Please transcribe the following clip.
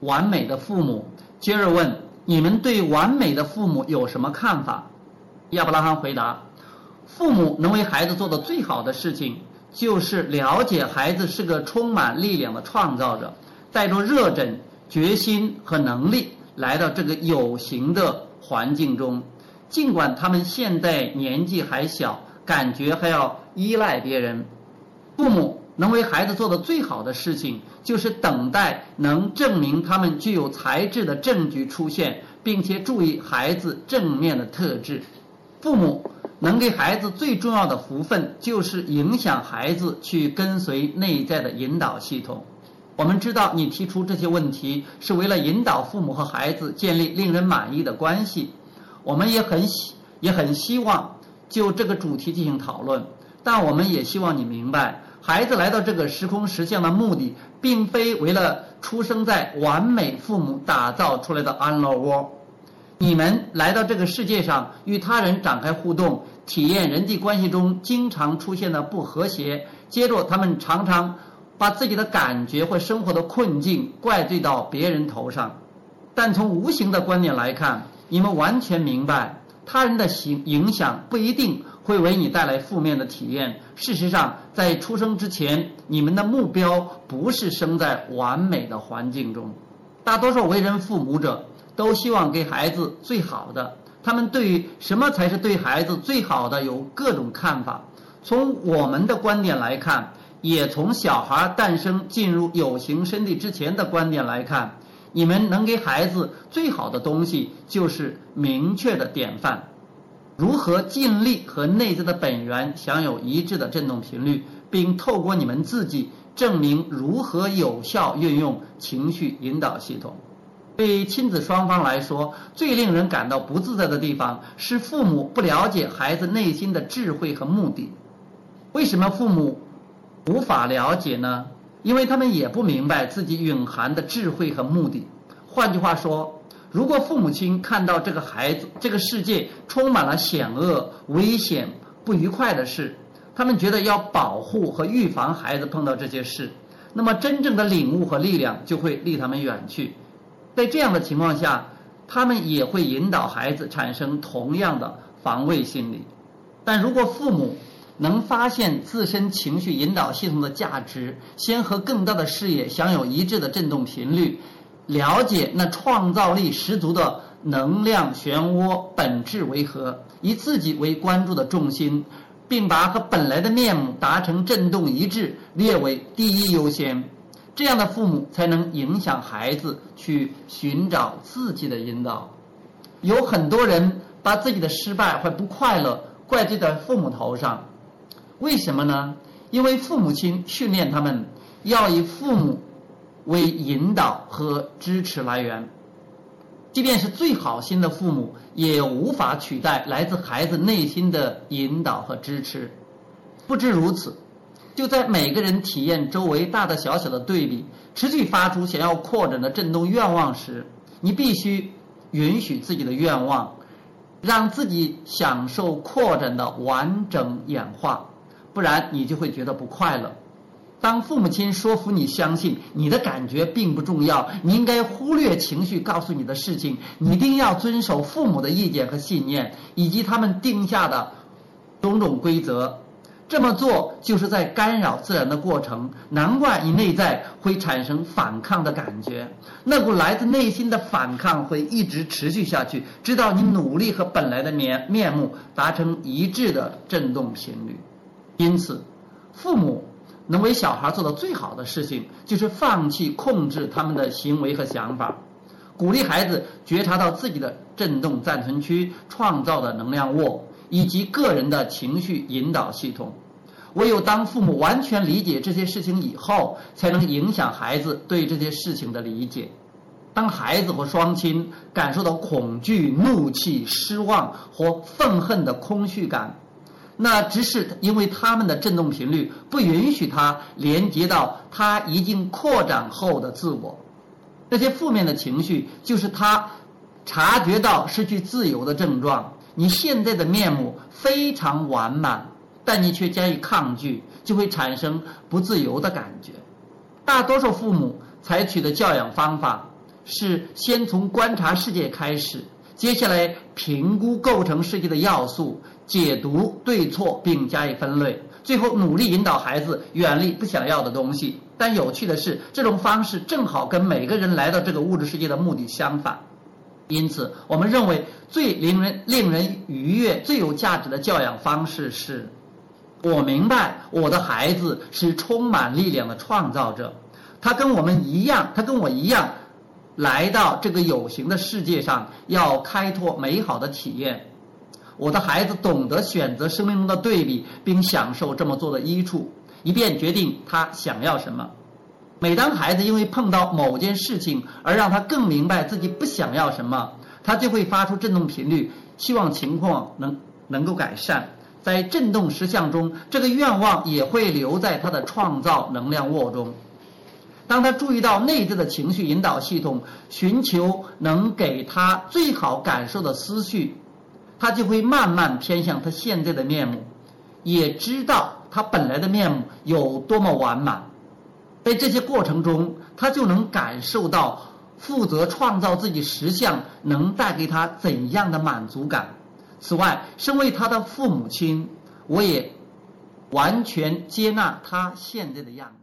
完美的父母。接着问：你们对完美的父母有什么看法？亚伯拉罕回答：父母能为孩子做的最好的事情，就是了解孩子是个充满力量的创造者，带着热忱、决心和能力来到这个有形的环境中。尽管他们现在年纪还小，感觉还要依赖别人，父母能为孩子做的最好的事情，就是等待能证明他们具有才智的证据出现，并且注意孩子正面的特质。父母能给孩子最重要的福分，就是影响孩子去跟随内在的引导系统。我们知道，你提出这些问题是为了引导父母和孩子建立令人满意的关系。我们也很希也很希望就这个主题进行讨论，但我们也希望你明白，孩子来到这个时空实相的目的，并非为了出生在完美父母打造出来的安乐窝。你们来到这个世界上，与他人展开互动，体验人际关系中经常出现的不和谐。接着，他们常常把自己的感觉或生活的困境怪罪到别人头上，但从无形的观点来看。你们完全明白，他人的影影响不一定会为你带来负面的体验。事实上，在出生之前，你们的目标不是生在完美的环境中。大多数为人父母者都希望给孩子最好的，他们对于什么才是对孩子最好的有各种看法。从我们的观点来看，也从小孩诞生进入有形身体之前的观点来看。你们能给孩子最好的东西，就是明确的典范。如何尽力和内在的本源享有一致的振动频率，并透过你们自己证明如何有效运用情绪引导系统。对亲子双方来说，最令人感到不自在的地方是父母不了解孩子内心的智慧和目的。为什么父母无法了解呢？因为他们也不明白自己蕴含的智慧和目的。换句话说，如果父母亲看到这个孩子、这个世界充满了险恶、危险、不愉快的事，他们觉得要保护和预防孩子碰到这些事，那么真正的领悟和力量就会离他们远去。在这样的情况下，他们也会引导孩子产生同样的防卫心理。但如果父母，能发现自身情绪引导系统的价值，先和更大的视野享有一致的振动频率，了解那创造力十足的能量漩涡本质为何，以自己为关注的重心，并把和本来的面目达成振动一致列为第一优先，这样的父母才能影响孩子去寻找自己的引导。有很多人把自己的失败或不快乐怪罪在父母头上。为什么呢？因为父母亲训练他们要以父母为引导和支持来源，即便是最好心的父母，也无法取代来自孩子内心的引导和支持。不知如此，就在每个人体验周围大大小小的对比，持续发出想要扩展的震动愿望时，你必须允许自己的愿望，让自己享受扩展的完整演化。不然你就会觉得不快乐。当父母亲说服你相信你的感觉并不重要，你应该忽略情绪告诉你的事情，你一定要遵守父母的意见和信念，以及他们定下的种种规则。这么做就是在干扰自然的过程。难怪你内在会产生反抗的感觉，那股来自内心的反抗会一直持续下去，直到你努力和本来的面面目达成一致的振动频率。因此，父母能为小孩做的最好的事情，就是放弃控制他们的行为和想法，鼓励孩子觉察到自己的振动暂存区创造的能量窝，以及个人的情绪引导系统。唯有当父母完全理解这些事情以后，才能影响孩子对这些事情的理解。当孩子和双亲感受到恐惧、怒气、失望或愤恨的空虚感。那只是因为他们的振动频率不允许他连接到他已经扩展后的自我。这些负面的情绪就是他察觉到失去自由的症状。你现在的面目非常完满，但你却加以抗拒，就会产生不自由的感觉。大多数父母采取的教养方法，是先从观察世界开始，接下来评估构成世界的要素，解读对错并加以分类，最后努力引导孩子远离不想要的东西。但有趣的是，这种方式正好跟每个人来到这个物质世界的目的相反。因此，我们认为最令人令人愉悦、最有价值的教养方式是：我明白我的孩子是充满力量的创造者，他跟我们一样，他跟我一样，来到这个有形的世界上，要开拓美好的体验。我的孩子懂得选择生命中的对比，并享受这么做的益处。以便决定他想要什么。每当孩子因为碰到某件事情而让他更明白自己不想要什么，他就会发出振动频率，希望情况能能够改善。在振动实相中，这个愿望也会留在他的创造能量窝中。当他注意到内在的情绪引导系统，寻求能给他最好感受的思绪，他就会慢慢偏向他现在的面目，也知道。他本来的面目有多么完满，在这些过程中，他就能感受到负责创造自己实相能带给他怎样的满足感。此外，身为他的父母亲，我也完全接纳他现在的样子。